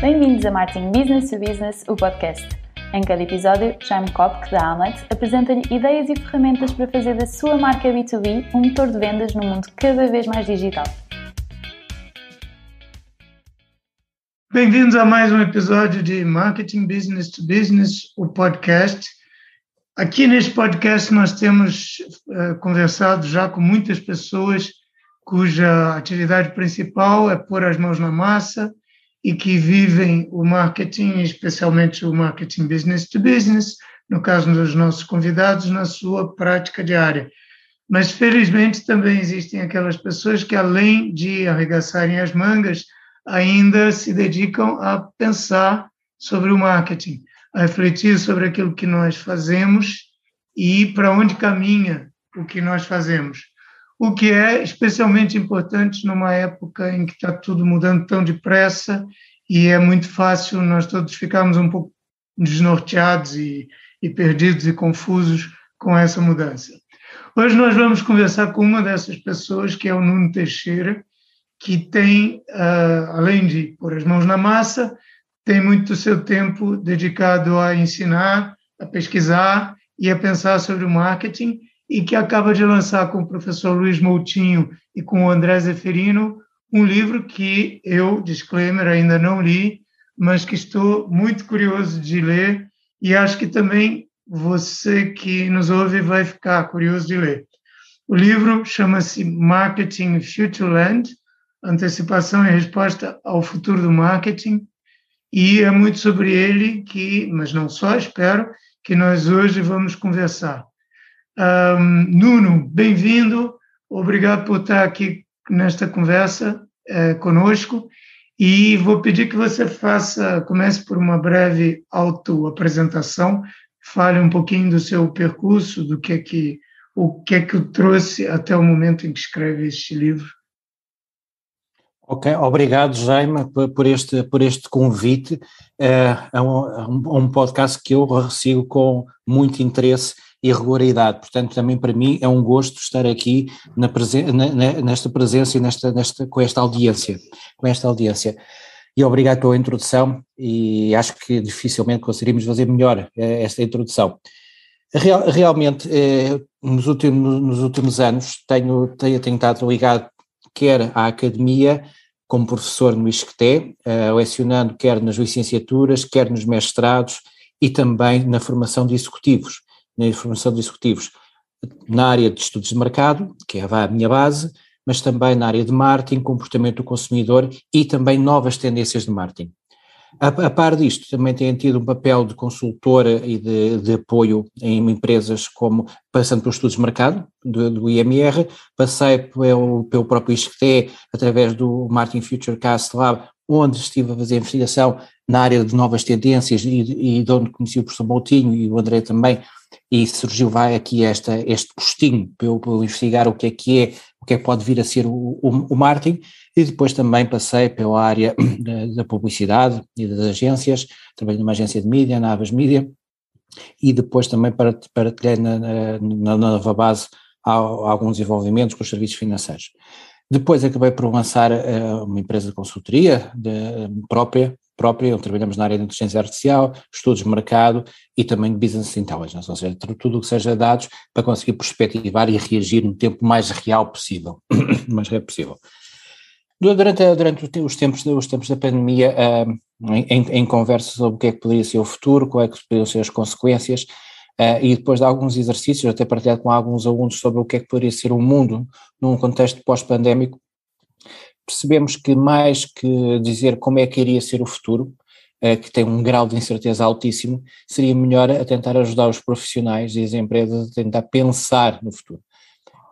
Bem-vindos a Marketing Business to Business, o podcast. Em cada episódio, Jaime Kopk, da Amlet, apresenta-lhe ideias e ferramentas para fazer da sua marca B2B um motor de vendas num mundo cada vez mais digital. Bem-vindos a mais um episódio de Marketing Business to Business, o podcast. Aqui neste podcast nós temos uh, conversado já com muitas pessoas cuja atividade principal é pôr as mãos na massa e que vivem o marketing, especialmente o marketing business to business, no caso dos nossos convidados, na sua prática diária. Mas, felizmente, também existem aquelas pessoas que, além de arregaçarem as mangas, ainda se dedicam a pensar sobre o marketing, a refletir sobre aquilo que nós fazemos e para onde caminha o que nós fazemos o que é especialmente importante numa época em que está tudo mudando tão depressa e é muito fácil nós todos ficarmos um pouco desnorteados e, e perdidos e confusos com essa mudança. Hoje nós vamos conversar com uma dessas pessoas, que é o Nuno Teixeira, que tem, uh, além de pôr as mãos na massa, tem muito do seu tempo dedicado a ensinar, a pesquisar e a pensar sobre o marketing e que acaba de lançar com o professor Luiz Moutinho e com o André Zeferino um livro que eu, disclaimer, ainda não li, mas que estou muito curioso de ler e acho que também você que nos ouve vai ficar curioso de ler. O livro chama-se Marketing Futureland, Antecipação e Resposta ao Futuro do Marketing, e é muito sobre ele que, mas não só, espero, que nós hoje vamos conversar. Um, Nuno, bem-vindo, obrigado por estar aqui nesta conversa é, conosco. E vou pedir que você faça, comece por uma breve autoapresentação, fale um pouquinho do seu percurso, do que é que o que é que o trouxe até o momento em que escreve este livro. Ok, obrigado Jaime por este, por este convite. É, a, um, a um podcast que eu sigo com muito interesse e regularidade. Portanto, também para mim é um gosto estar aqui na presen nesta presença e nesta, nesta, com esta audiência, com esta audiência. E obrigado pela introdução e acho que dificilmente conseguiríamos fazer melhor eh, esta introdução. Real, realmente, eh, nos, últimos, nos últimos anos tenho, tenho, estado ligado quer à academia, como professor no ISCTE, eh, lecionando quer nas licenciaturas, quer nos mestrados e também na formação de executivos na formação de executivos na área de estudos de mercado, que é a minha base, mas também na área de marketing, comportamento do consumidor e também novas tendências de marketing. A, a par disto, também tenho tido um papel de consultora e de, de, apoio em empresas como, passando pelos estudos de mercado, do, do IMR, passei pelo, pelo próprio ISCTE, através do Marketing Futurecast Lab, onde estive a fazer investigação na área de novas tendências e, e de onde conheci o professor Moutinho e o André também, e surgiu vai aqui esta, este postinho para eu, para eu investigar o que é que é, o que é que pode vir a ser o, o, o marketing, e depois também passei pela área da, da, publicidade e das agências, trabalhei numa agência de mídia, na Avas Mídia, e depois também para, para ter na, na, na nova base alguns desenvolvimentos com os serviços financeiros. Depois acabei por lançar uh, uma empresa de consultoria de, própria, própria, onde trabalhamos na área de inteligência artificial, estudos de mercado e também de business intelligence, ou seja, tudo o que seja dados para conseguir perspectivar e reagir no tempo mais real possível, mais real possível. Durante, durante os, tempos, os tempos da pandemia, uh, em, em conversas sobre o que é que poderia ser o futuro, quais é que poderiam ser as consequências, Uh, e depois de alguns exercícios, até partilhado com alguns alunos sobre o que é que poderia ser o mundo num contexto pós-pandémico, percebemos que mais que dizer como é que iria ser o futuro, uh, que tem um grau de incerteza altíssimo, seria melhor a tentar ajudar os profissionais e as empresas a tentar pensar no futuro.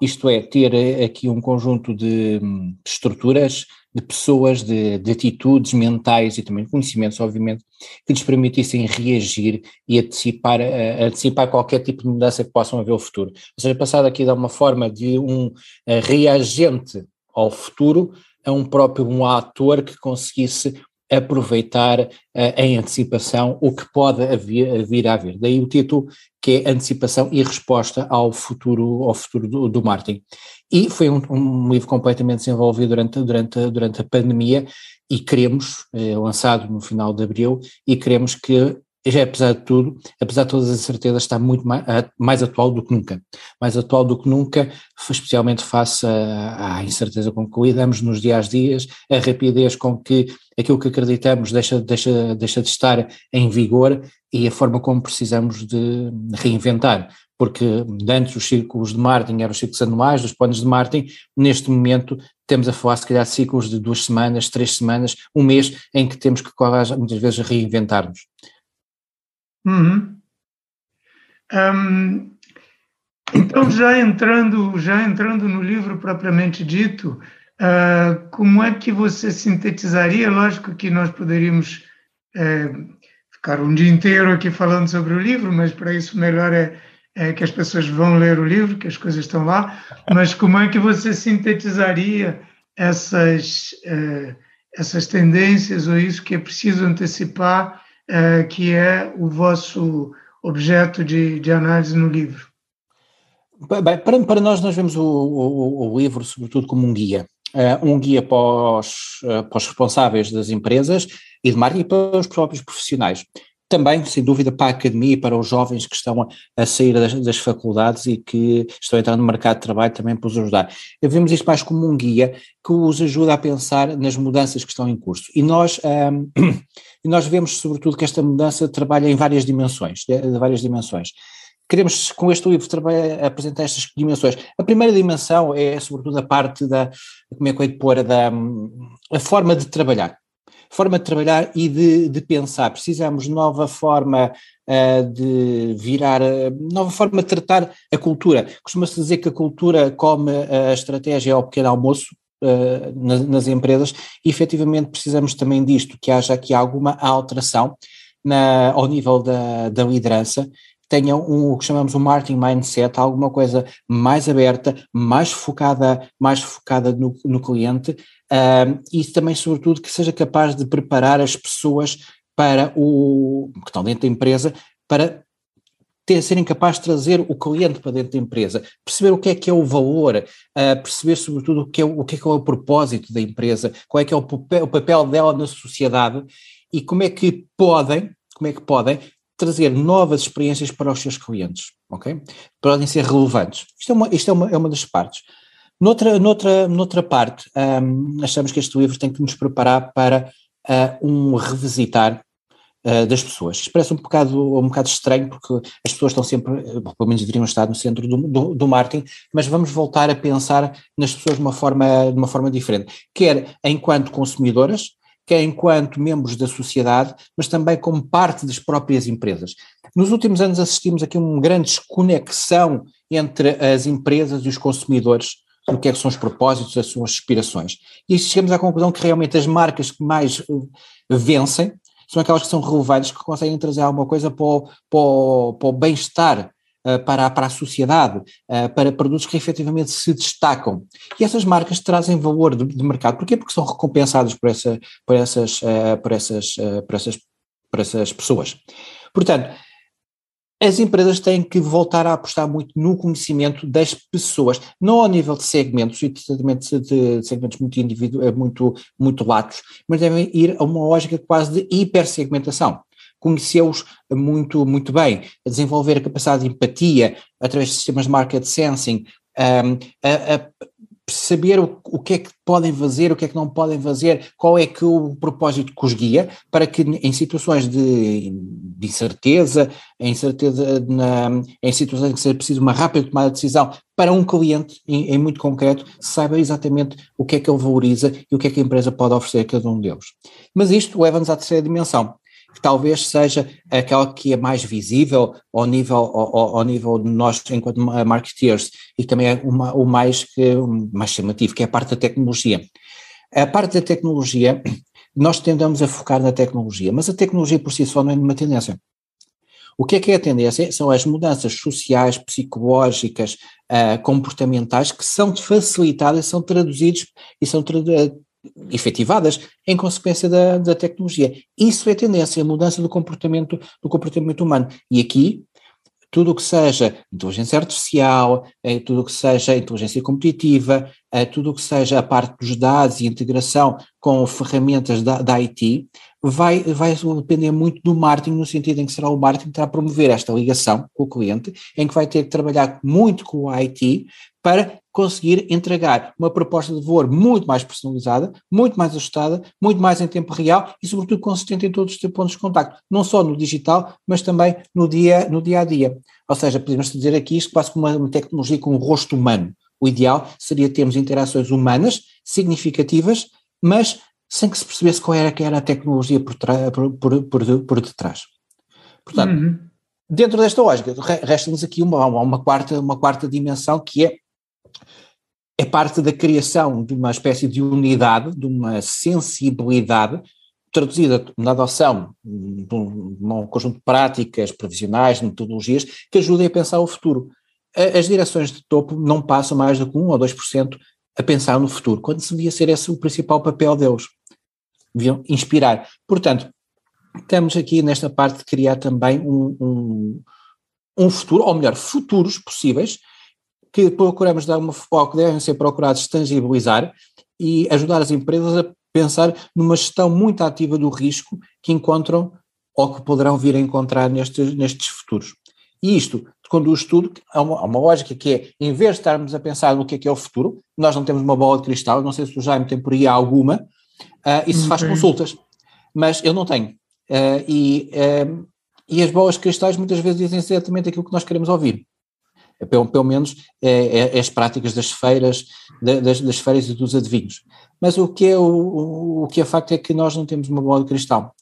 Isto é, ter eh, aqui um conjunto de, de estruturas de pessoas, de, de, atitudes mentais e também conhecimentos, obviamente, que lhes permitissem reagir e antecipar, uh, antecipar qualquer tipo de mudança que possam haver no futuro. Ou seja, passar aqui de uma forma de um reagente ao futuro a um próprio um ator que conseguisse aproveitar uh, em antecipação o que pode vir a haver. Daí o título que é Antecipação e Resposta ao futuro, ao futuro do, do marketing. E foi um, um, livro completamente desenvolvido durante, durante, durante a pandemia e queremos, eh, lançado no final de abril, e queremos que já apesar de tudo, apesar de todas as incertezas, está muito mais, mais, atual do que nunca. Mais atual do que nunca, especialmente face à, incerteza com que lidamos nos dias a dias, a rapidez com que aquilo que acreditamos deixa, deixa, deixa de estar em vigor e a forma como precisamos de reinventar. Porque antes os círculos de marketing eram os ciclos anuais, os planos de marketing, neste momento temos a falar se calhar de ciclos de duas semanas, três semanas, um mês, em que temos que muitas vezes reinventar-nos. Uhum. Um, então, já entrando, já entrando no livro propriamente dito, uh, como é que você sintetizaria? Lógico que nós poderíamos é, ficar um dia inteiro aqui falando sobre o livro, mas para isso melhor é, é, que as pessoas vão ler o livro, que as coisas estão lá. Mas como é que você sintetizaria essas, uh, essas tendências ou isso que é preciso antecipar é, que é o vosso objeto de, de análise no livro? Bem, para, para nós, nós vemos o, o, o livro, sobretudo, como um guia. Uh, um guia para os, uh, para os responsáveis das empresas e de marketing para os próprios profissionais também, sem dúvida, para a academia e para os jovens que estão a, sair das, das, faculdades e que estão a entrar no mercado de trabalho também para os ajudar. Vemos isto mais como um guia que os ajuda a pensar nas mudanças que estão em curso. E nós, um, e nós vemos, sobretudo, que esta mudança trabalha em várias dimensões, de, de várias dimensões. Queremos, com este livro, trabalhar, apresentar estas dimensões. A primeira dimensão é, sobretudo, a parte da, como é que eu ia pôr, da a forma de trabalhar forma de trabalhar e de, de pensar. Precisamos de nova forma uh, de virar, uh, nova forma de tratar a cultura. Costuma-se dizer que a cultura come a estratégia ao pequeno almoço, Uh, nas, nas, empresas e efetivamente precisamos também disto, que haja aqui alguma alteração na, ao nível da, da liderança, tenha um, o que chamamos um marketing mindset, alguma coisa mais aberta, mais focada, mais focada no, no cliente, e também, sobretudo, que seja capaz de preparar as pessoas para o que estão dentro da empresa para ter, serem capazes de trazer o cliente para dentro da empresa, perceber o que é que é o valor, uh, perceber sobretudo o que, é, o que é que é o propósito da empresa, qual é que é o papel, o papel dela na sociedade e como é que podem, como é que podem trazer novas experiências para os seus clientes, ok? Podem ser relevantes. Isto é uma, isto é uma, é uma das partes. Noutra, noutra, noutra parte, um, achamos que este livro tem que nos preparar para uh, um revisitar uh, das pessoas. Isto parece um bocado, um bocado estranho, porque as pessoas estão sempre, pelo menos deveriam estar no centro do, do, do, marketing, mas vamos voltar a pensar nas pessoas de uma forma, de uma forma diferente, quer enquanto consumidoras, quer enquanto membros da sociedade, mas também como parte das próprias empresas. Nos últimos anos assistimos aqui a uma grande desconexão entre as empresas e os consumidores do que, é que são os propósitos, as suas aspirações. E chegamos à conclusão que realmente as marcas que mais uh, vencem são aquelas que são relevantes, que conseguem trazer alguma coisa para o, para o, para o bem-estar, uh, para, para a sociedade, uh, para produtos que efetivamente se destacam. E essas marcas trazem valor de, de mercado. Porquê? Porque são recompensadas por, essa, por, essas, por, essas, por, essas, por essas pessoas. Portanto, as empresas têm que voltar a apostar muito no conhecimento das pessoas, não ao nível de segmentos e de segmentos muito, individu eh, muito, muito latos, mas devem ir a uma lógica quase de hipersegmentação. Conhecê-los muito, muito bem, a desenvolver a capacidade de empatia através de sistemas de market sensing, um, a, a saber o, o, que é que podem fazer, o que é que não podem fazer, qual é que o propósito que os guia, para que em situações de, de incerteza, em, incerteza na, em situações em que seja preciso uma rápida tomada de decisão para um cliente, em, em, muito concreto, saiba exatamente o que é que ele valoriza e o que é que a empresa pode oferecer a cada um deles. Mas isto leva-nos à terceira dimensão, que talvez seja aquela que é mais visível ao nível, ao, ao nível de nós enquanto marketeers e também é uma, o mais, que, mais chamativo, que é a parte da tecnologia. A parte da tecnologia, nós tendemos a focar na tecnologia, mas a tecnologia por si só não é uma tendência. O que é que é a tendência? São as mudanças sociais, psicológicas, uh, comportamentais que são facilitadas, são traduzidos e são efetivadas em consequência da, da tecnologia. Isso é tendência, a mudança do comportamento, do comportamento humano. E aqui tudo o que seja inteligência artificial, é, tudo o que seja inteligência competitiva, é, tudo o que seja a parte dos dados e integração com ferramentas da, da IT, vai, vai depender muito do marketing, no sentido em que será o marketing que terá a promover esta ligação com o cliente, em que vai ter que trabalhar muito com o IT para conseguir entregar uma proposta de valor muito mais personalizada, muito mais ajustada, muito mais em tempo real e, sobretudo, consistente em todos os pontos de contacto, não só no digital, mas também no dia, no dia a dia. Ou seja, podemos dizer aqui isto quase como uma tecnologia com um rosto humano. O ideal seria termos interações humanas significativas, mas sem que se percebesse qual era que era a tecnologia por, por, por, por detrás. Portanto, uhum. dentro desta lógica, resta-nos aqui uma, uma, quarta, uma quarta dimensão que é é parte da criação de uma espécie de unidade, de uma sensibilidade, traduzida na adoção de um, conjunto de práticas previsionais, de metodologias, que ajudem a pensar o futuro. As direções de topo não passam mais do que 1 ou 2% a pensar no futuro, quando se devia ser esse o principal papel deles. Deviam inspirar. Portanto, estamos aqui nesta parte de criar também um, um, um futuro, ou melhor, futuros possíveis, que procuramos dar uma foco, devem ser procurados tangibilizar e ajudar as empresas a pensar numa gestão muito ativa do risco que encontram ou que poderão vir a encontrar nestes, nestes futuros. E isto conduz tudo a uma, a uma, lógica que é, em vez de estarmos a pensar no que é que é o futuro, nós não temos uma bola de cristal, não sei se o Jaime tem por aí alguma, uh, e se faz consultas, mas eu não tenho. Uh, e, uh, e as bolas de cristais muitas vezes dizem exatamente aquilo que nós queremos ouvir pelo, pelo menos é, é, é, as práticas das feiras, das, das, feiras e dos adivinhos. Mas o que é, o, o que é facto é que nós não temos uma bola de cristal.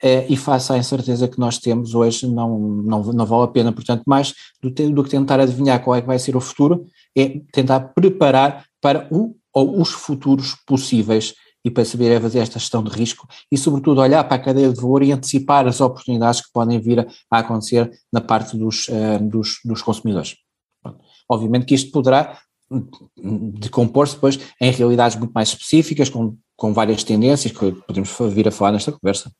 É, e face à incerteza que nós temos hoje, não, não, não vale a pena, portanto, mais do, do que tentar adivinhar qual é que vai ser o futuro, é tentar preparar para o ou os futuros possíveis e para saber é fazer esta gestão de risco e, sobretudo, olhar para a cadeia de valor e antecipar as oportunidades que podem vir a, acontecer na parte dos, uh, dos, dos consumidores. Obviamente que isto poderá decompor-se depois em realidades muito mais específicas, com, com várias tendências que podemos vir a falar nesta conversa.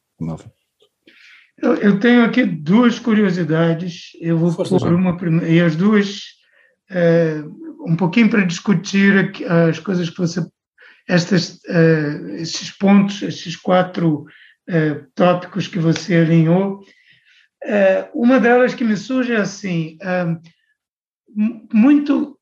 Eu, eu tenho aqui duas curiosidades, eu vou Força pôr uma primeira, e as duas, é, um pouquinho para discutir as coisas que você, estas, é, esses pontos, esses quatro é, tópicos que você alinhou. uma delas que me surge é assim, muito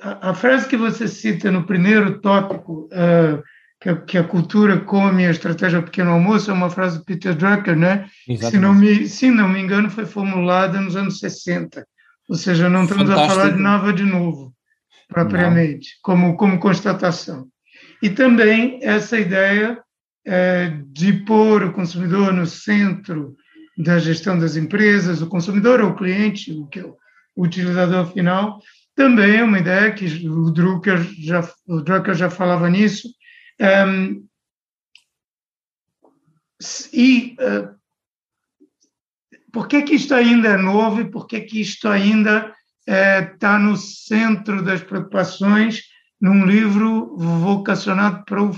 a, a, frase que você cita no primeiro tópico, uh, que, a, que, a, cultura come a estratégia pequeno almoço, é uma frase de Peter Drucker, né? Se não, me, se não me engano, foi formulada nos anos 60. Ou seja, não estamos Fantástico. a falar de nada de novo, propriamente, como, como constatação. E também essa ideia é, de pôr o consumidor no centro da gestão das empresas, o consumidor ou o cliente, o que eu o utilizador final. Também é uma ideia que o Drucker já, o Drucker já falava nisso. Um, e uh, por que, que isto ainda é novo e por que, que isto ainda está é, no centro das preocupações num livro vocacionado para o,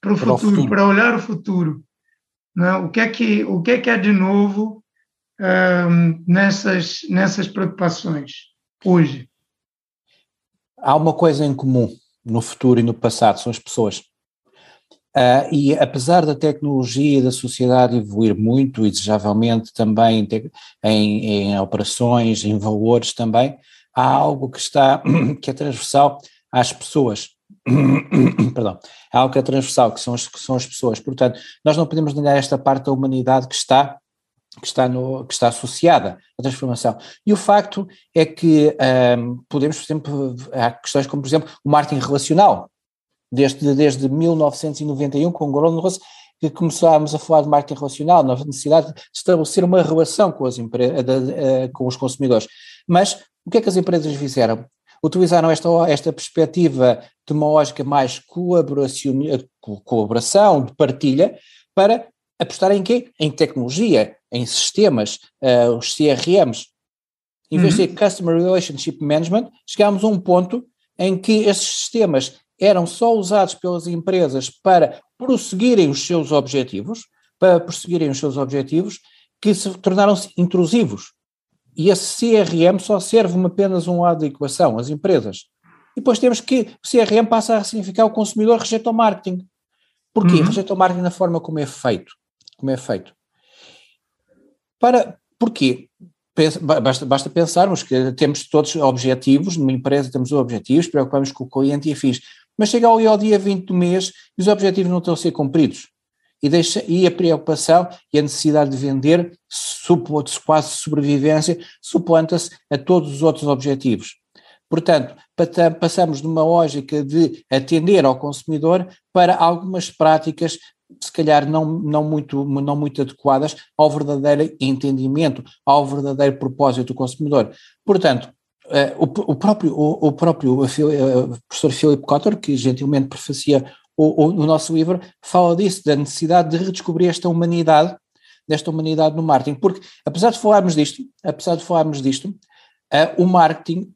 para o, para futuro, o futuro, para olhar o futuro? Né? O, que é que, o que é que é de novo nessas, nessas preocupações hoje? Há uma coisa em comum no futuro e no passado, são as pessoas. Uh, e apesar da tecnologia e da sociedade evoluir muito, e desejavelmente também em, em, operações, em valores também, há algo que está, que é transversal às pessoas. Perdão, há algo que é transversal, que são as, que são as pessoas. Portanto, nós não podemos negar esta parte da humanidade que está que está, no, que está associada à transformação. E o facto é que um, podemos, por exemplo, há questões como, por exemplo, o marketing relacional. Desde, desde 1991, com o Goron Ross, que começámos a falar de marketing relacional, na necessidade de estabelecer uma relação com, as com os consumidores. Mas o que é que as empresas fizeram? Utilizaram esta, esta perspectiva de uma lógica mais colaboração, de partilha, para apostar em quê? Em tecnologia, em sistemas, uh, os CRMs. Em vez de uhum. Customer Relationship Management, chegámos a um ponto em que esses sistemas eram só usados pelas empresas para prosseguirem os seus objetivos, para prosseguirem os seus objetivos, que se tornaram-se intrusivos. E esse CRM só serve apenas um lado da equação, as empresas. E depois temos que o CRM passa a significar o consumidor rejeita o marketing. Porquê? Uhum. Rejeita o marketing na forma como é feito. Como é feito. Para, porquê? Basta, basta pensarmos que temos todos objetivos, numa empresa temos objetivos, preocupamos com o cliente e afins, mas chega ao dia 20 do mês e os objetivos não estão a ser cumpridos. E, deixa, e a preocupação e a necessidade de vender, quase sobrevivência, suplanta-se a todos os outros objetivos. Portanto, passamos de uma lógica de atender ao consumidor para algumas práticas se calhar não, não, muito, não muito adequadas ao verdadeiro entendimento, ao verdadeiro propósito do consumidor. Portanto, uh, o, próprio, o, o próprio uh, professor Philip Cotter, que gentilmente prefacia o, o, o, nosso livro, fala disso, da necessidade de redescobrir esta humanidade, desta humanidade no marketing, porque apesar de falarmos disto, apesar de falarmos disto, uh, o marketing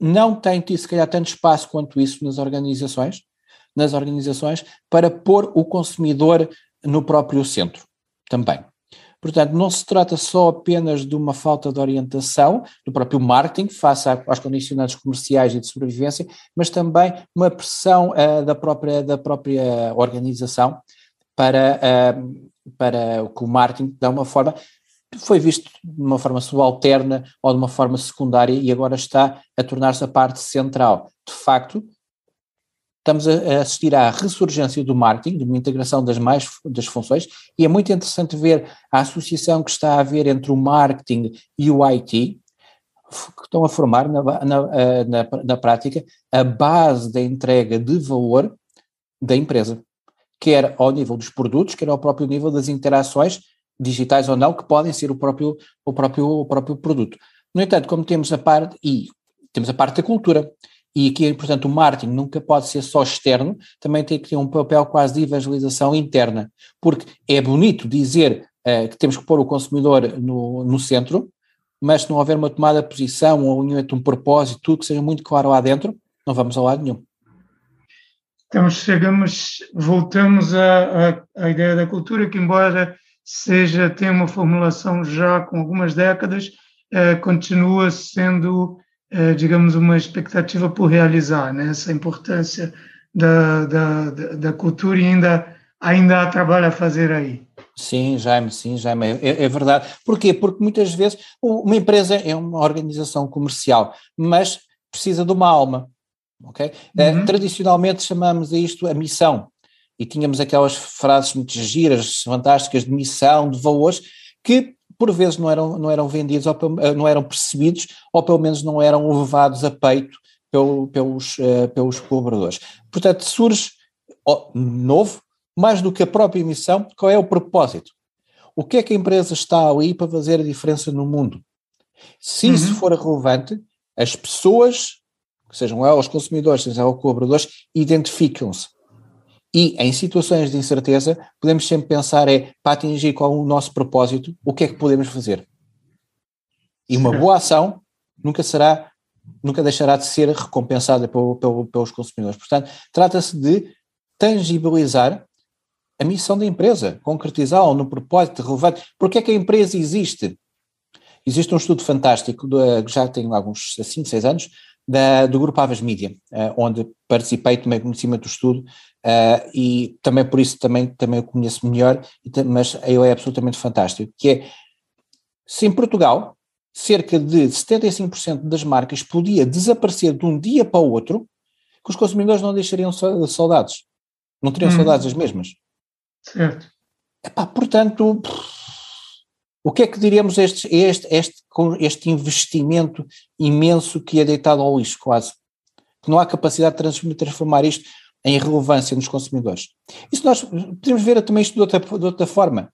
não tem tido se calhar tanto espaço quanto isso nas organizações, nas organizações para pôr o consumidor no próprio centro também. Portanto, não se trata só apenas de uma falta de orientação do próprio marketing face aos condicionantes comerciais e de sobrevivência, mas também uma pressão uh, da, própria, da própria organização para, uh, para que o marketing, de uma forma, foi visto de uma forma subalterna ou de uma forma secundária e agora está a tornar-se a parte central. De facto, estamos a, assistir à ressurgência do marketing, de uma integração das mais das funções, e é muito interessante ver a associação que está a haver entre o marketing e o IT, que estão a formar na, na, na, na prática a base da entrega de valor da empresa, quer ao nível dos produtos, quer ao próprio nível das interações digitais ou não, que podem ser o próprio, o próprio, o próprio produto. No entanto, como temos a parte, e temos a parte da cultura, e aqui, portanto, o marketing nunca pode ser só externo, também tem que ter um papel quase de evangelização interna, porque é bonito dizer uh, que temos que pôr o consumidor no, no centro, mas se não houver uma tomada de posição, um um propósito, tudo que seja muito claro lá dentro, não vamos a lado nenhum. Então chegamos, voltamos à, à, à ideia da cultura, que embora seja, tenha uma formulação já com algumas décadas, eh, continua sendo é, digamos, uma expectativa por realizar, né? essa importância da, da, da cultura e ainda, ainda há trabalho a fazer aí. Sim, Jaime, sim, Jaime, é, é, verdade. Porquê? Porque muitas vezes uma empresa é uma organização comercial, mas precisa de uma alma, ok? É, uhum. tradicionalmente chamamos a isto a missão, e tínhamos aquelas frases muito giras, fantásticas de missão, de valores, que por vezes não eram, não eram vendidos, ou eh, não eram percebidos, ou pelo menos não eram levados a peito pelo, pelos, uh, pelos colaboradores. Portanto, surge oh, novo, mais do que a própria emissão, qual é o propósito? O que é que a empresa está ali para fazer a diferença no mundo? Se uhum. isso for relevante, as pessoas, sejam elas consumidores, sejam elas colaboradores, identificam-se e em situações de incerteza, podemos sempre pensar é, para atingir qual o nosso propósito, o que é que podemos fazer? E uma boa ação nunca será, nunca deixará de ser recompensada pelo, pelo, pelos consumidores. Portanto, trata-se de tangibilizar a missão da empresa, concretizá-la no propósito relevante. Porque é que a empresa existe? Existe um estudo fantástico, que já tem alguns 5, 6 anos, da, do grupo Avas Media, uh, onde participei, tomei conhecimento do estudo uh, e também por isso também, também o conheço melhor, mas ele é absolutamente fantástico, que é, se em Portugal cerca de 75% das marcas podia desaparecer de um dia para o outro, que os consumidores não deixariam saudades, não teriam hum. saudades as mesmas. Certo. Epá, portanto... O que é que diríamos a este, este, este, este investimento imenso que é deitado ao lixo, quase? Que não há capacidade de transformar isto em relevância nos consumidores. Isso nós podemos ver também isto de outra, de outra forma.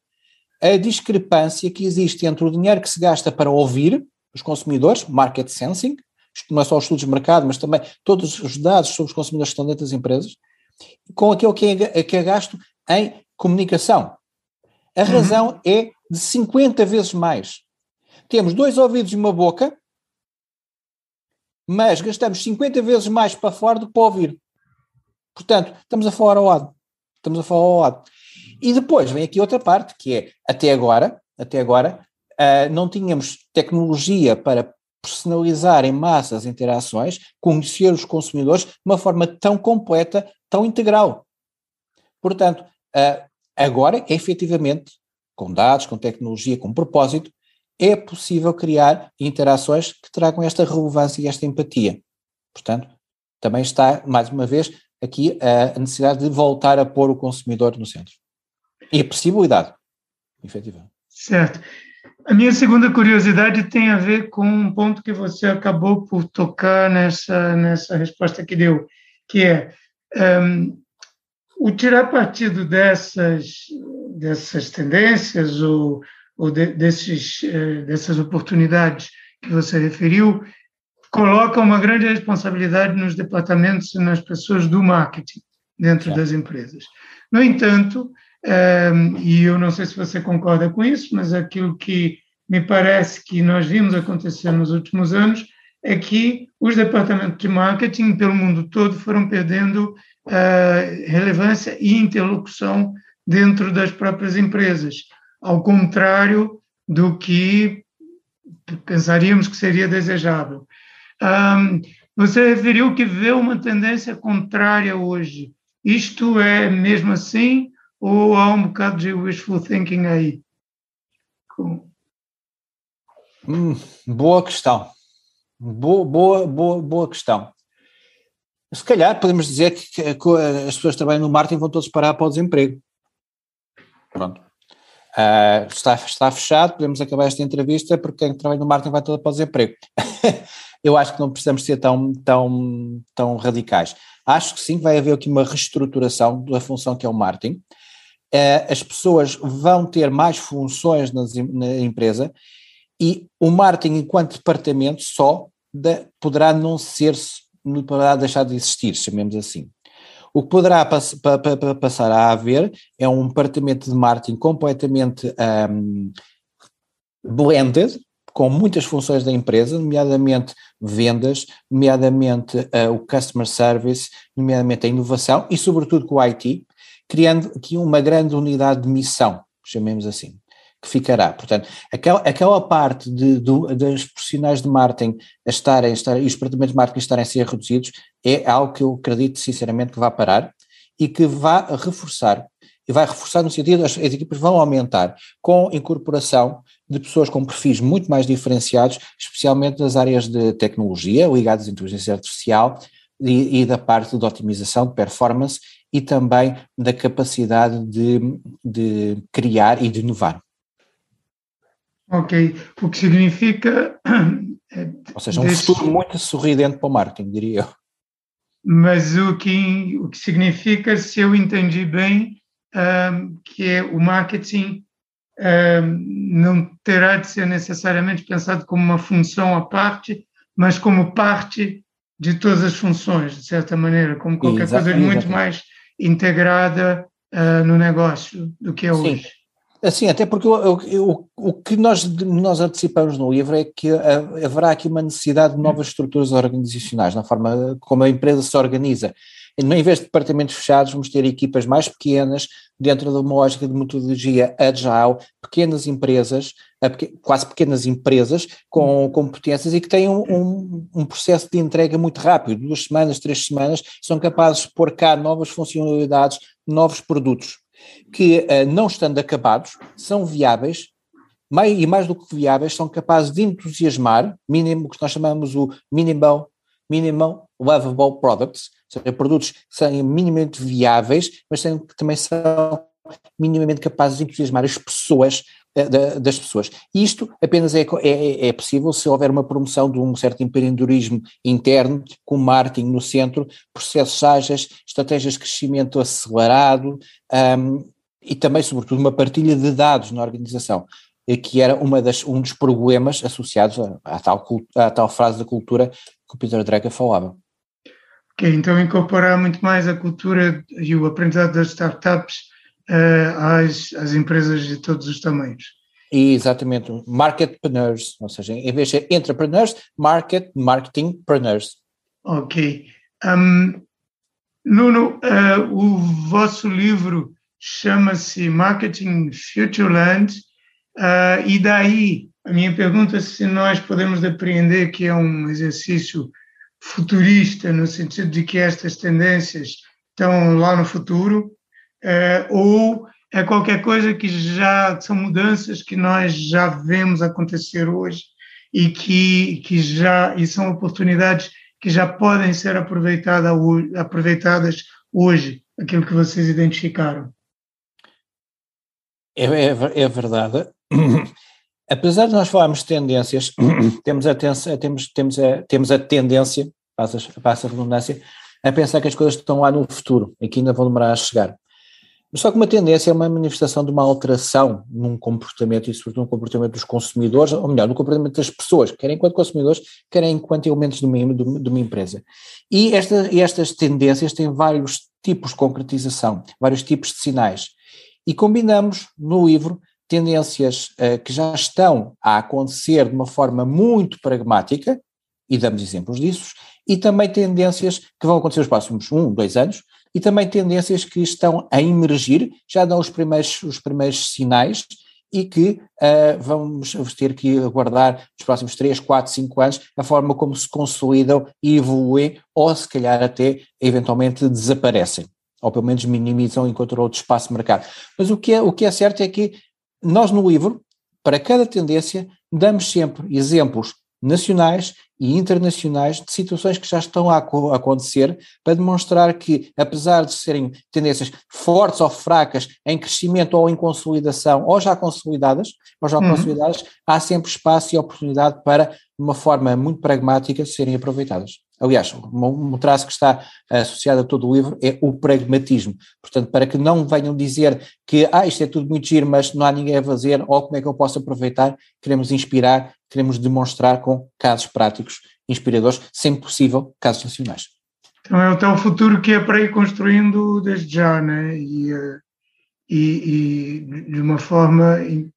A discrepância que existe entre o dinheiro que se gasta para ouvir os consumidores, market sensing, isto não é só os estudos de mercado, mas também todos os dados sobre os consumidores que estão dentro das empresas, com aquilo que é, que é gasto em comunicação. A uhum. razão é de 50 vezes mais. Temos dois ouvidos e uma boca, mas gastamos 50 vezes mais para fora do que para ouvir. Portanto, estamos a falar ao lado. Estamos a falar ao lado. E depois vem aqui outra parte, que é, até agora, até agora, uh, não tínhamos tecnologia para personalizar em massa as interações, conhecer os consumidores de uma forma tão completa, tão integral. Portanto, uh, agora, efetivamente, com dados, com tecnologia, com propósito, é possível criar interações que tragam esta relevância e esta empatia. Portanto, também está, mais uma vez, aqui a necessidade de voltar a pôr o consumidor no centro. E a possibilidade, efetivamente. Certo. A minha segunda curiosidade tem a ver com um ponto que você acabou por tocar nessa, nessa resposta que deu, que é um, o tirar partido dessas, dessas tendências ou, ou de, desses, eh, dessas oportunidades que você referiu coloca uma grande responsabilidade nos departamentos e nas pessoas do marketing dentro das empresas. No entanto, e eu não sei se você concorda com isso, mas aquilo que me parece que nós vimos acontecer nos últimos anos é que os departamentos de marketing pelo mundo todo foram perdendo relevância e interlocução dentro das próprias empresas, ao contrário do que pensaríamos que seria desejável. Você referiu que vê uma tendência contrária hoje. Isto é mesmo assim ou há um bocado de wishful thinking aí? Hum, boa questão. Boa, boa, boa, boa questão. Se calhar podemos dizer que as pessoas que trabalham no marketing vão todos parar para o desemprego. Pronto. Uh, está, está fechado, podemos acabar esta entrevista porque quem trabalha no marketing vai todo para o desemprego. Eu acho que não precisamos ser tão, tão, tão radicais. Acho que sim, vai haver aqui uma reestruturação da função que é o marketing. Eh, as pessoas vão ter mais funções na empresa e o marketing enquanto departamento só poderá não ser, poderá deixar de existir, chamemos assim. O que poderá pass pa pa passar a haver é um departamento de marketing completamente um, blended, com muitas funções da empresa, nomeadamente vendas, nomeadamente uh, o customer service, nomeadamente a inovação e sobretudo com o IT, criando aqui uma grande unidade de missão, chamemos assim, que ficará. Portanto, aquela, aquela parte de, dos profissionais de marketing a estarem, estar, e os departamentos de marketing estarem a ser reduzidos é algo que eu acredito sinceramente que vai parar e que vai reforçar, e vai reforçar no sentido as, as equipas vão aumentar com incorporação de pessoas com perfis muito mais diferenciados, especialmente nas áreas de tecnologia ligadas à inteligência artificial e, e da parte de otimização de performance e também da capacidade de, de criar e de inovar. Ok, o que significa. É, Ou seja, um desse... futuro muito sorridente para o marketing, diria eu. Mas o que, o que significa, se eu entendi bem, um, que é o marketing não terá de ser necessariamente pensado como uma função à parte, mas como parte de todas as funções, de certa maneira, como qualquer coisa muito mais integrada uh, no negócio do que é Sim. hoje. Assim, até porque o, o, o que nós, nós antecipamos no livro é que haverá aqui uma necessidade de novas estruturas organizacionais, na forma como a empresa se organiza. Em vez de departamentos fechados, vamos ter equipas mais pequenas, dentro de uma lógica de metodologia agile, pequenas empresas, quase pequenas empresas com competências e que têm um, um, um, processo de entrega muito rápido, duas semanas, três semanas, são capazes de pôr cá novas funcionalidades, novos produtos, que eh, não estando acabados, são viáveis, e mais do que viáveis, são capazes de entusiasmar, mínimo, o que nós chamamos o minimal, minimal lovable products, seja, produtos que são minimamente viáveis, mas que também são minimamente capazes de entusiasmar as pessoas eh, das pessoas. Isto apenas é, é, é, possível se houver uma promoção de um certo empreendedorismo interno, com marketing no centro, processos ágeis, estratégias de crescimento acelerado um, e também, sobretudo, uma partilha de dados na organização, eh, que era uma das, um dos problemas associados à, à, tal, à tal frase da cultura que o Peter Drucker falava. Ok, então incorporar muito mais a cultura e o aprendizado das startups uh, às, às empresas de todos os tamanhos. Exatamente, marketpreneurs, ou seja, em vez de entrepreneurs, market, marketingpreneurs. Ok. Um, Nuno, uh, o vosso livro chama-se Marketing Futureland, uh, e daí a minha pergunta é se nós podemos apreender que é um exercício futurista, no sentido de que estas tendências estão lá no futuro, uh, ou é qualquer coisa que já são mudanças que nós já vemos acontecer hoje e que, que já e são oportunidades que já podem ser aproveitadas hoje, aproveitadas hoje, aquilo que vocês identificaram. É, é, é verdade. Apesar de nós falarmos de tendências, temos a, temos, temos a, temos a tendência, passa, passa a redundância, a pensar que as coisas estão lá no futuro e que ainda vão demorar a chegar. Só que uma tendência é uma manifestação de uma alteração num comportamento, e sobretudo no comportamento dos consumidores, ou melhor, no comportamento das pessoas, quer enquanto consumidores, quer enquanto elementos de uma, de uma empresa. E esta, estas tendências têm vários tipos de concretização, vários tipos de sinais. E combinamos no livro tendências uh, que já estão a acontecer de uma forma muito pragmática, e damos exemplos disso, e também tendências que vão acontecer nos próximos um, dois anos, e também tendências que estão a emergir, já dão os primeiros, os primeiros sinais e que uh, vamos, ter que aguardar nos próximos 3, 4, 5 anos a forma como se consolidam e evoluem ou se calhar até eventualmente desaparecem, ou pelo menos minimizam enquanto outro espaço de mercado. Mas o que, é, o que é certo é que nós no livro, para cada tendência, damos sempre exemplos nacionais e internacionais de situações que já estão a acontecer para demonstrar que, apesar de serem tendências fortes ou fracas em crescimento ou em consolidação, ou já consolidadas, ou já uhum. consolidadas, há sempre espaço e oportunidade para, de uma forma muito pragmática, serem aproveitadas. Aliás, um traço que está associado a todo o livro é o pragmatismo. Portanto, para que não venham dizer que ah, isto é tudo muito giro, mas não há ninguém a fazer, ou como é que eu posso aproveitar, queremos inspirar, queremos demonstrar com casos práticos inspiradores, sempre possível, casos nacionais. Então é o tal futuro que é para ir construindo desde já, né? E, eh, e, e de uma forma em,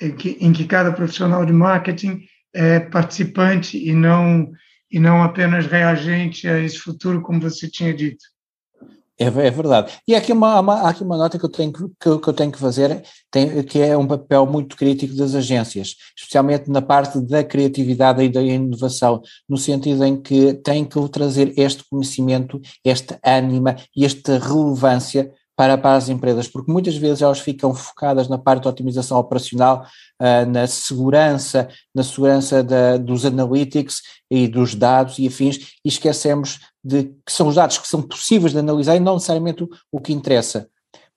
em, que, em que cada profissional de marketing é participante e não e não apenas reagente a esse futuro, como você tinha dito. É, é verdade. E há aqui uma, uma, há aqui uma nota que eu tenho que, que, eu tenho que fazer, tem, que é um papel muito crítico das agências, especialmente na parte da criatividade e da inovação, no sentido em que tem que trazer este conhecimento, esta ânima e esta relevância para, para as empresas, porque muitas vezes elas ficam focadas na parte de otimização operacional, uh, na segurança, na segurança da, dos analytics e dos dados e afins, e esquecemos de que são os dados que são possíveis de analisar e não necessariamente o, o que interessa.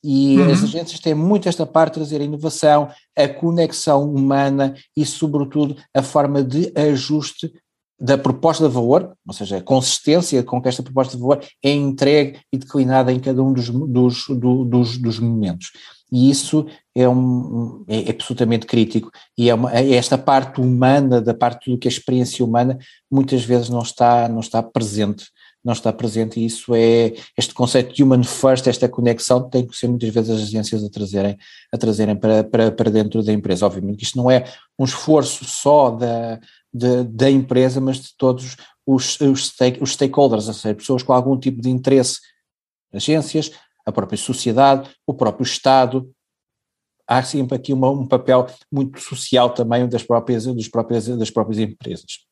E uhum. as agências têm muito esta parte de trazer a inovação, a conexão humana e, sobretudo, a forma de ajuste da proposta de valor, ou seja, a consistência com que esta proposta de valor é entregue e declinada em cada um dos, dos, dos, dos momentos. E isso é, um, é, absolutamente crítico e é, uma, é esta parte humana, da parte do que a experiência humana, muitas vezes não está, não está presente não está presente e isso é, este conceito de human first, esta conexão tem que ser muitas vezes as agências a trazerem, a trazerem para, para, para dentro da empresa, obviamente isto não é um esforço só da, de, da empresa, mas de todos os, os, stake, os stakeholders, ou seja, pessoas com algum tipo de interesse, agências, a própria sociedade, o próprio Estado, há sempre aqui uma, um papel muito social também das próprias, das próprias, das próprias empresas.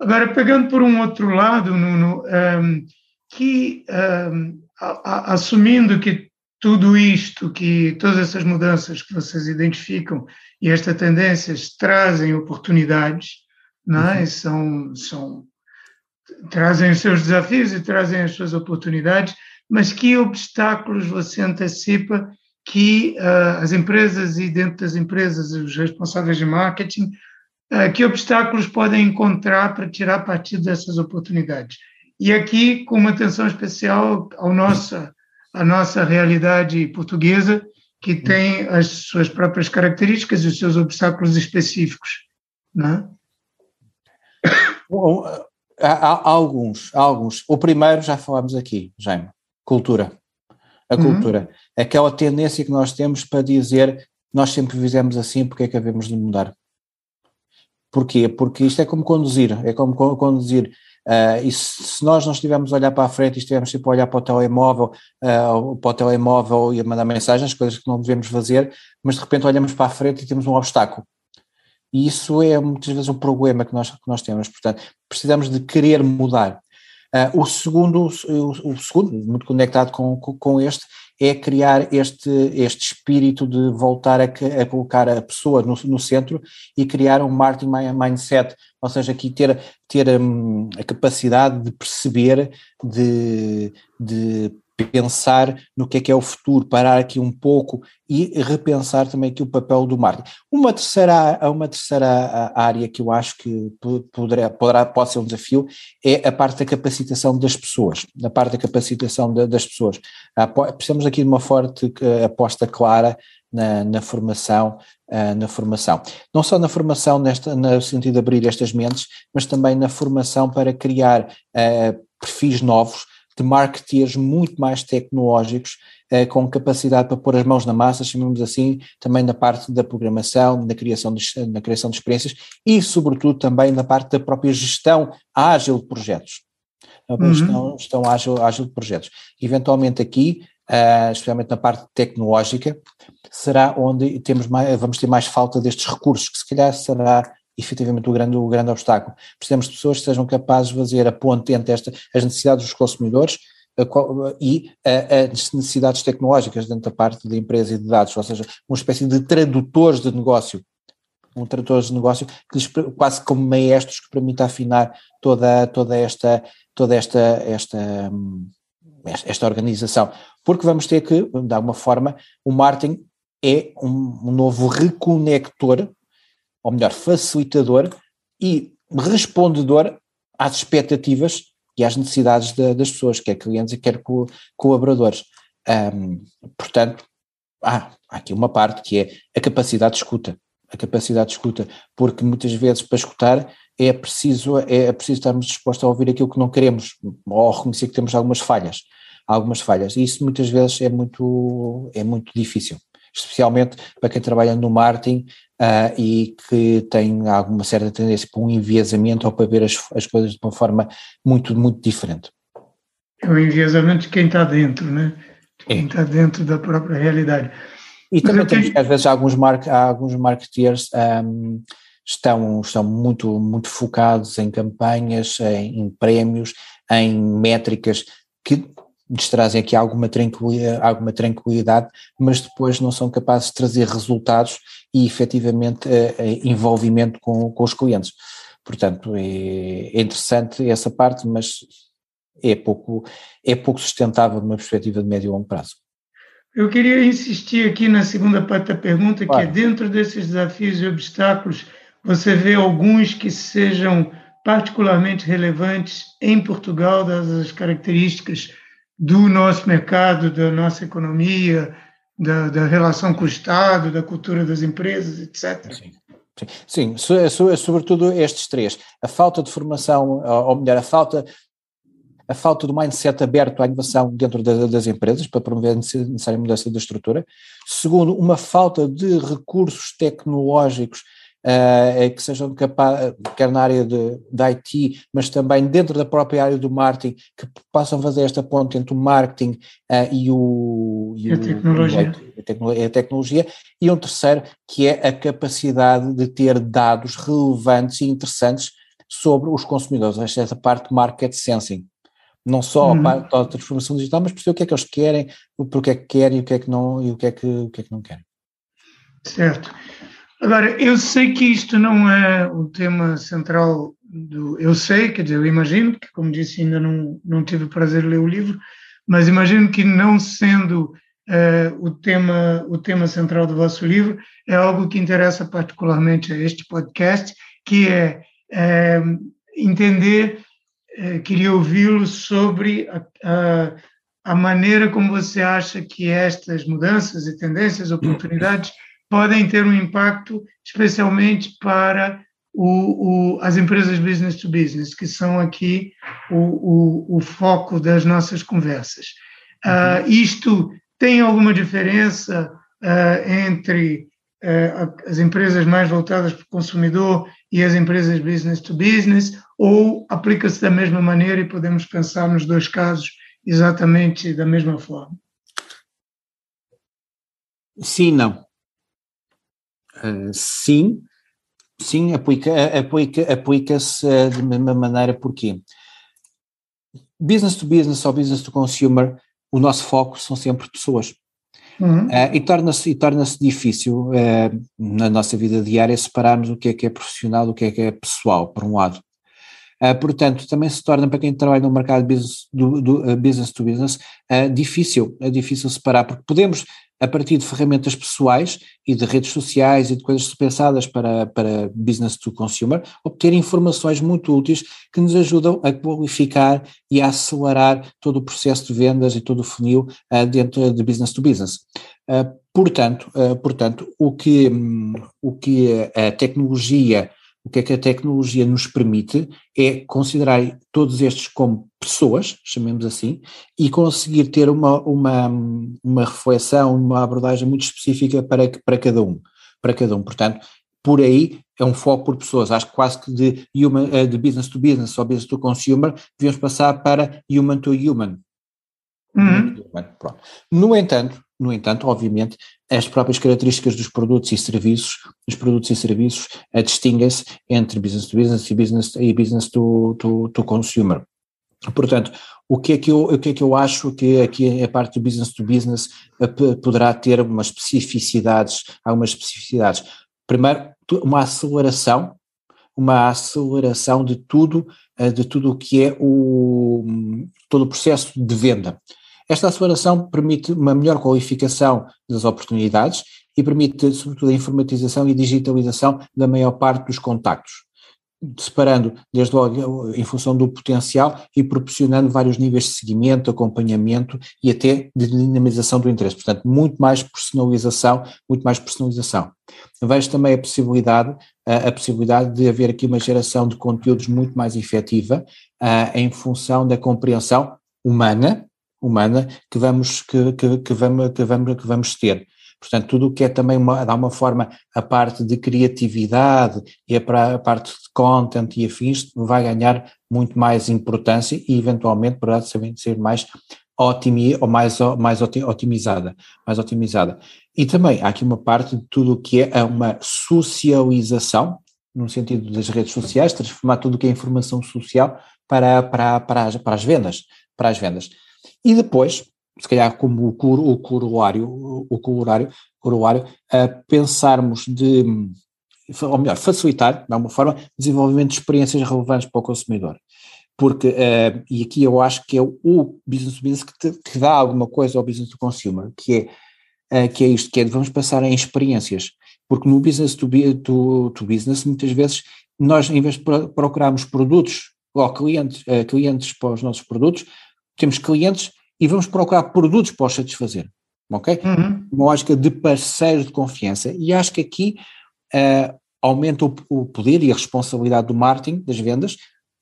Agora, pegando por um outro lado, Nuno, um, ehm, que um, ehm, a, a, assumindo que tudo isto, que todas essas mudanças que vocês identificam e estas tendências trazem oportunidades, não é? Uhum. são, são, trazem os seus desafios e trazem as suas oportunidades, mas que obstáculos você antecipa que uh, as empresas e dentro das empresas os responsáveis de marketing que obstáculos podem encontrar para tirar partido dessas oportunidades e aqui com uma atenção especial ao nossa à nossa realidade portuguesa que tem as suas próprias características e os seus obstáculos específicos, não é? Bom, há, há, alguns, há alguns. O primeiro já falámos aqui, Jaime, cultura. A uhum. cultura. Uhum. Aquela tendência que nós temos para dizer nós sempre fizemos assim, porque é que havemos de mudar? Porquê? Porque isto é como conduzir, é como conduzir Uh, e se, nós não estivermos a olhar para a frente e estivermos sempre a olhar para o telemóvel, uh, para o telemóvel e a mandar mensagens, coisas que não devemos fazer, mas de repente olhamos para a frente e temos um obstáculo. E isso é muitas vezes um problema que nós, que nós temos. Portanto, precisamos de querer mudar. Uh, o, segundo, o, o, segundo, muito conectado com, com, com este, é criar este, este espírito de voltar a, a colocar a pessoa no, no, centro e criar um marketing mindset, ou seja, aqui ter, ter um, a capacidade de perceber, de, de pensar no que é que é o futuro, parar aqui um pouco e repensar também aqui o papel do marketing. Uma terceira, uma terceira área que eu acho que poderá, poderá, pode ser um desafio é a parte da capacitação das pessoas, a parte da capacitação das pessoas. Precisamos aqui de uma forte eh, aposta clara na, na formação, uh, na formação. Não só na formação nesta, no sentido de abrir estas mentes, mas também na formação para criar uh, perfis novos, de marketeers muito mais tecnológicos, eh, com capacidade para pôr as mãos na massa, chamamos assim, também na parte da programação, na criação de, na criação de experiências e, sobretudo, também na parte da própria gestão ágil de projetos. A uhum. gestão, gestão ágil, ágil de projetos. Eventualmente aqui, uh, especialmente na parte tecnológica, será onde temos mais, vamos ter mais falta destes recursos, que se calhar será efetivamente o grande, o grande obstáculo. Precisamos de pessoas que sejam capazes de fazer a ponte entre esta, as necessidades dos consumidores e as necessidades tecnológicas dentro da parte da empresa e de dados, ou seja, uma espécie de tradutores de negócio, um tradutor de negócio que lhes, quase como maestros que permite afinar toda, toda esta, toda esta, esta, esta organização, porque vamos ter que, de alguma forma, o marketing é um novo reconector ou melhor, facilitador e respondedor às expectativas e às necessidades de, das pessoas, quer clientes e quer co colaboradores. Um, portanto, há, há aqui uma parte que é a capacidade de escuta, a capacidade de escuta, porque muitas vezes para escutar é preciso, é preciso estarmos dispostos a ouvir aquilo que não queremos, ou reconhecer que temos algumas falhas, algumas falhas, e isso muitas vezes é muito, é muito difícil especialmente para quem trabalha no marketing uh, e que tem alguma certa tendência para um enviesamento ou para ver as, as coisas de uma forma muito, muito diferente. É o enviesamento de quem está dentro, né? De quem é. está dentro da própria realidade. E também temos que, às vezes, alguns, mar, alguns marketeers um, estão, estão muito, muito focados em campanhas, em, em prémios, em métricas que lhes trazem aqui alguma tranquilidade, alguma tranquilidade, mas depois não são capazes de trazer resultados e efetivamente eh, eh, envolvimento com, com os clientes. Portanto, é, é interessante essa parte, mas é pouco, é pouco sustentável de uma perspectiva de médio e longo prazo. Eu queria insistir aqui na segunda parte da pergunta, claro. que é dentro desses desafios e obstáculos, você vê alguns que sejam particularmente relevantes em Portugal, das características do nosso mercado, da nossa economia, da, da relação com o Estado, da cultura das empresas, etc. Sim. Sim, sim, sobretudo estes três. A falta de formação, ou melhor, a falta, a falta do mindset aberto à inovação dentro das empresas, para promover a necessária mudança da estrutura. Segundo, uma falta de recursos tecnológicos uh, que sejam capazes, quer na área de, de IT, mas também dentro da própria área do marketing, que possam fazer esta ponte entre o marketing uh, e, o, e a, o, tecnologia. a, tecnologia. E um terceiro, que é a capacidade de ter dados relevantes e interessantes sobre os consumidores, esta parte de market sensing não só uhum. a parte da transformação digital, mas perceber o que é que eles querem, porque é que querem e o que é que não, e o que é que, o que, é que não querem. Certo. Agora, eu sei que isto não é o tema central do. Eu sei, quer dizer, eu imagino, que, como disse, ainda não, não tive o prazer de ler o livro, mas imagino que não sendo uh, o, tema, o tema central do vosso livro, é algo que interessa particularmente a este podcast, que é, é entender, é, queria ouvi-lo sobre a, a, a maneira como você acha que estas mudanças e tendências, oportunidades podem ter um impacto, especialmente para o, o, as empresas business to business, que são aqui o, o foco das nossas conversas. Uh, isto tem alguma diferença uh, entre uh, as empresas mais voltadas para o consumidor e as empresas business to business, ou aplica-se da mesma maneira e podemos pensar nos dois casos exatamente da mesma forma? Sim, não. Uh, sim, sim, aplica-se aplica, aplica de mesma maneira, porquê? Business to business ou business to consumer, o nosso foco são sempre pessoas. Uhum. Uh, e torna-se torna difícil uh, na nossa vida diária separarmos o que é que é profissional do que é que é pessoal, por um lado. Uh, portanto, também se torna para quem trabalha no mercado business, do, do business to business difícil, é difícil separar, porque podemos a partir de ferramentas pessoais e de redes sociais e de coisas pensadas para, para business to consumer, obter informações muito úteis que nos ajudam a qualificar e a acelerar todo o processo de vendas e todo o funil uh, dentro de business to business. Uh, portanto, uh, portanto, o que, um, o que a tecnologia o que é que a tecnologia nos permite é considerar todos estes como pessoas, chamemos assim, e conseguir ter uma, uma, uma reflexão, uma abordagem muito específica para, para cada um, para cada um. Portanto, por aí é um foco por pessoas. Acho que quase que de, human, eh, de business to business ou business to consumer devemos passar para human to human. Uhum. No entanto, no entanto, obviamente, as próprias características dos produtos e serviços, dos produtos e serviços, uh, distinguem-se entre business to business e business, e business to, to, to consumer. Portanto, o que, é que eu, o que é que eu acho que aqui a parte do business to business uh, poderá ter umas especificidades, algumas especificidades. Primeiro, uma aceleração, uma aceleração de tudo, uh, de tudo o que é o, todo o processo de venda. Esta aceleração permite uma melhor qualificação das oportunidades e permite, sobretudo, a informatização e digitalização da maior parte dos contactos, separando desde logo em função do potencial e proporcionando vários níveis de seguimento, acompanhamento e até de dinamização do interesse. Portanto, muito mais personalização, muito mais personalização. Vejo também a possibilidade, a, possibilidade de haver aqui uma geração de conteúdos muito mais efetiva uh, em função da compreensão humana humana que vamos, que, que, que, vamos, que, vamos, que vamos ter. Portanto, tudo o que é também uma, dá uma forma, a parte de criatividade e a, a parte de content e afins vai ganhar muito mais importância e eventualmente poderá ser, mais otimi, ou mais, mais otimizada, mais otimizada. E também há aqui uma parte de tudo o que é uma socialização, no sentido das redes sociais, transformar tudo o que é informação social para, para, para, as, para as vendas, para as vendas. E depois, se calhar como o, cor, o corolário, o corolário, corolário a pensarmos de, ou melhor, facilitar, de alguma forma, desenvolvimento de experiências relevantes para o consumidor. Porque, uh, e aqui eu acho que é o business to business que, te, que dá alguma coisa ao business to consumer, que é, uh, que é isto, que é vamos passar em experiências. Porque no business to, to, to business, muitas vezes, nós, em vez de procurarmos produtos ou clientes, uh, clientes para os nossos produtos, temos clientes e vamos procurar produtos para os satisfazer, ok? Uhum. Uma lógica de parceiros de confiança e acho que aqui uh, aumenta o, o, poder e a responsabilidade do marketing, das vendas,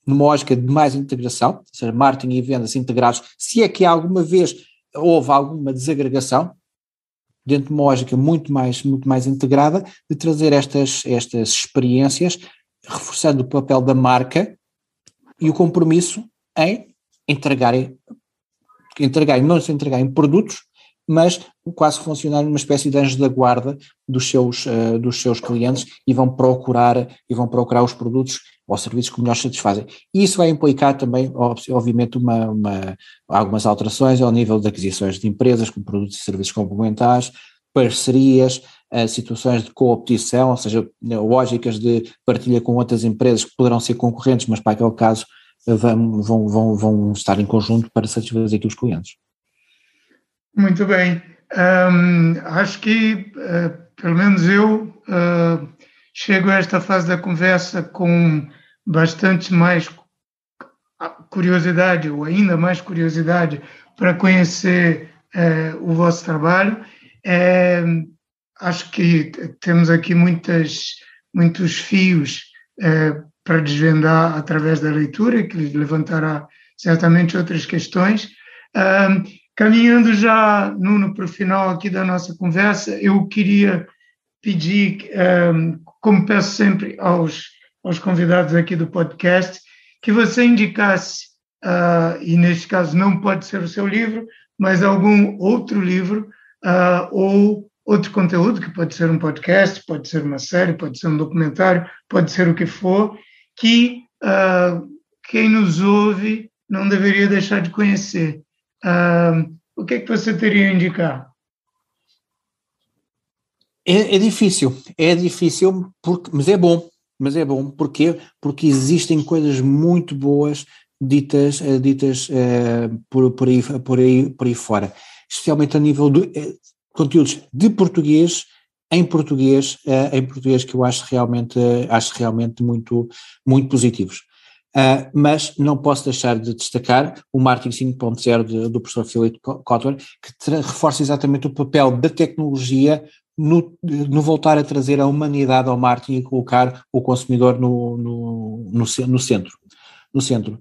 numa lógica de mais integração, ou seja, marketing e vendas integrados, se é que alguma vez houve alguma desagregação, dentro de uma lógica muito mais, muito mais integrada, de trazer estas, estas experiências, reforçando o papel da marca e o compromisso em entregarem, entregarem não se entregarem produtos, mas quase funcionar numa espécie de anjo da guarda dos seus, uh, dos seus clientes e vão procurar e vão procurar os produtos ou serviços que melhor satisfazem. E isso vai implicar também, obviamente, uma, uma, algumas alterações ao nível de aquisições de empresas com produtos e serviços complementares, parcerias, uh, situações de coopetição, ou seja, lógicas de partilha com outras empresas que poderão ser concorrentes, mas para aquele caso vão, vão, vão, vão estar em conjunto para satisfazer aqui os clientes. Muito bem. Um, acho que, uh, pelo menos eu, uh, chego a esta fase da conversa com bastante mais curiosidade, ou ainda mais curiosidade, para conhecer uh, o vosso trabalho. acho que temos aqui muitas, muitos fios para desvendar através da leitura, que levantará certamente outras questões. Um, caminhando já, Nuno, para o final aqui da nossa conversa, eu queria pedir, um, como peço sempre aos aos convidados aqui do podcast que você indicasse, uh, e neste caso não pode ser o seu livro, mas algum outro livro uh, ou outro conteúdo, que pode ser um podcast, pode ser uma série, pode ser um documentário, pode ser o que for, que uh, quem nos ouve não deveria deixar de conhecer. o que é que você teria a indicar? É, é, difícil, é difícil, porque, mas é bom, mas é bom, porquê? Porque existem coisas muito boas ditas, eh, ditas uh, por, por, aí, por, aí, por aí fora, especialmente a nível de uh, conteúdos de português, em português, uh, em português que eu acho realmente, acho realmente muito, muito positivos. Uh, mas não posso deixar de destacar o marketing 5.0 do professor Philip Kotler, que reforça exatamente o papel da tecnologia no, no, voltar a trazer a humanidade ao marketing e colocar o consumidor no, no, no, no centro. No centro.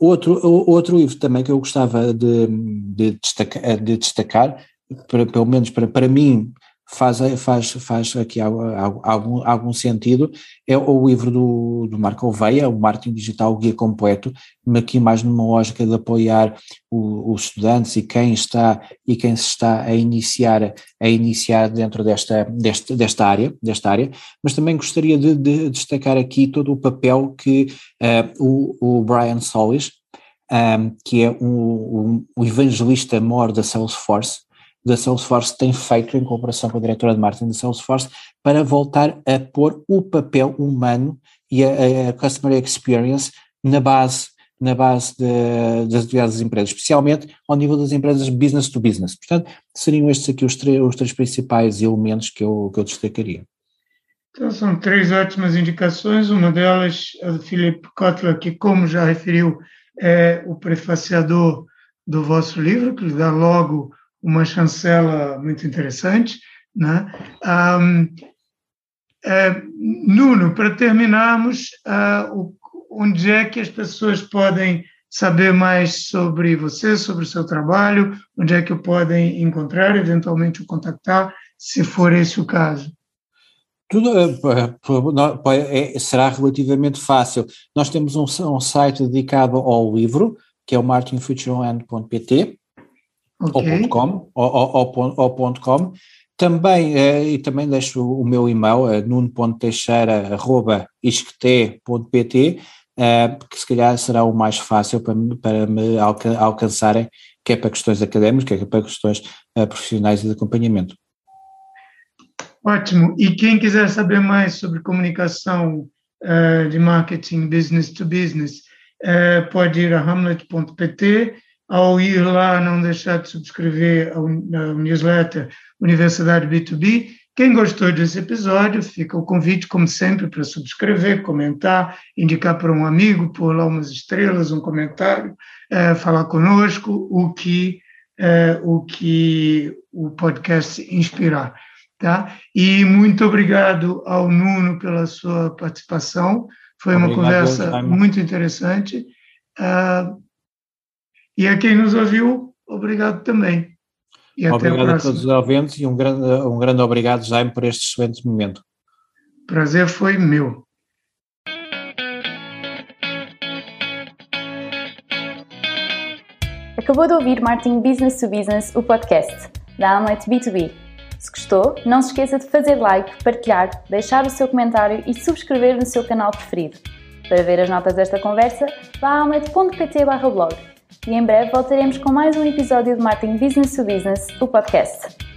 Outro, outro livro também que eu gostava de, de, destacar, de destacar para, pelo menos para, para mim, faz, faz, faz aqui algum, algum sentido, é o livro do, do Marco Oveia, o Marketing Digital Guia Completo, aqui mais numa lógica de apoiar o, os estudantes e quem está e quem se está a iniciar, a iniciar dentro desta, desta, desta área, desta área, mas também gostaria de, de destacar aqui todo o papel que uh, o, o Brian Solis, um, eh, que é o, o evangelista mor da Salesforce, da Salesforce tem feito em cooperação com a diretora de marketing da Salesforce para voltar a pôr o papel humano e a, a customer experience na base na base das atividades empresas, especialmente ao nível das empresas business to business. Portanto, seriam estes aqui os, os três principais elementos que eu, que eu destacaria. Então, são três ótimas indicações. Uma delas, a de Philip Kotler, que, como já referiu, é o prefaciador do vosso livro, que lhe dá logo uma chancela muito interessante. Né? Um, é, Nuno, para terminarmos, uh, onde é que as pessoas podem saber mais sobre você, sobre o seu trabalho, onde é que podem encontrar, eventualmente o contactar, se for esse o caso? Tudo é, será relativamente fácil. Nós temos um, um, site dedicado ao livro, que é o martinfutureland.pt, okay. .com, ou, ou, ou, ou .com. Também, eh, e também deixo o meu e-mail, eh, nuno.teixeira.isquete.pt, eh, que se calhar será o mais fácil para, para me alca alcançarem, quer para questões académicas, quer para questões profissionais e de acompanhamento. Ótimo. E quem quiser saber mais sobre comunicação uh, de marketing business to business, uh, pode ir a hamlet.pt ao ir lá, não deixar de subscrever a newsletter Universidade B2B. Quem gostou desse episódio, fica o convite, como sempre, para subscrever, comentar, indicar para um amigo, pôr lá umas estrelas, um comentário, é, falar conosco o que, é, o que o podcast inspirar. Tá? E muito obrigado ao Nuno pela sua participação. Foi obrigado, uma conversa muito interessante. Uh, e a quem nos ouviu, obrigado também. E obrigado a, a todos os ouvintes e um grande, um grande obrigado, Jaime, por este excelente momento. Prazer foi meu. Acabou de ouvir Martin Business to Business, o podcast da Amlet B2B. Se gostou, não se esqueça de fazer like, partilhar, deixar o seu comentário e subscrever no seu canal preferido. Para ver as notas desta conversa, vá a amlet.pt/blog e em breve voltaremos com mais um episódio de Marketing Business to Business, o podcast.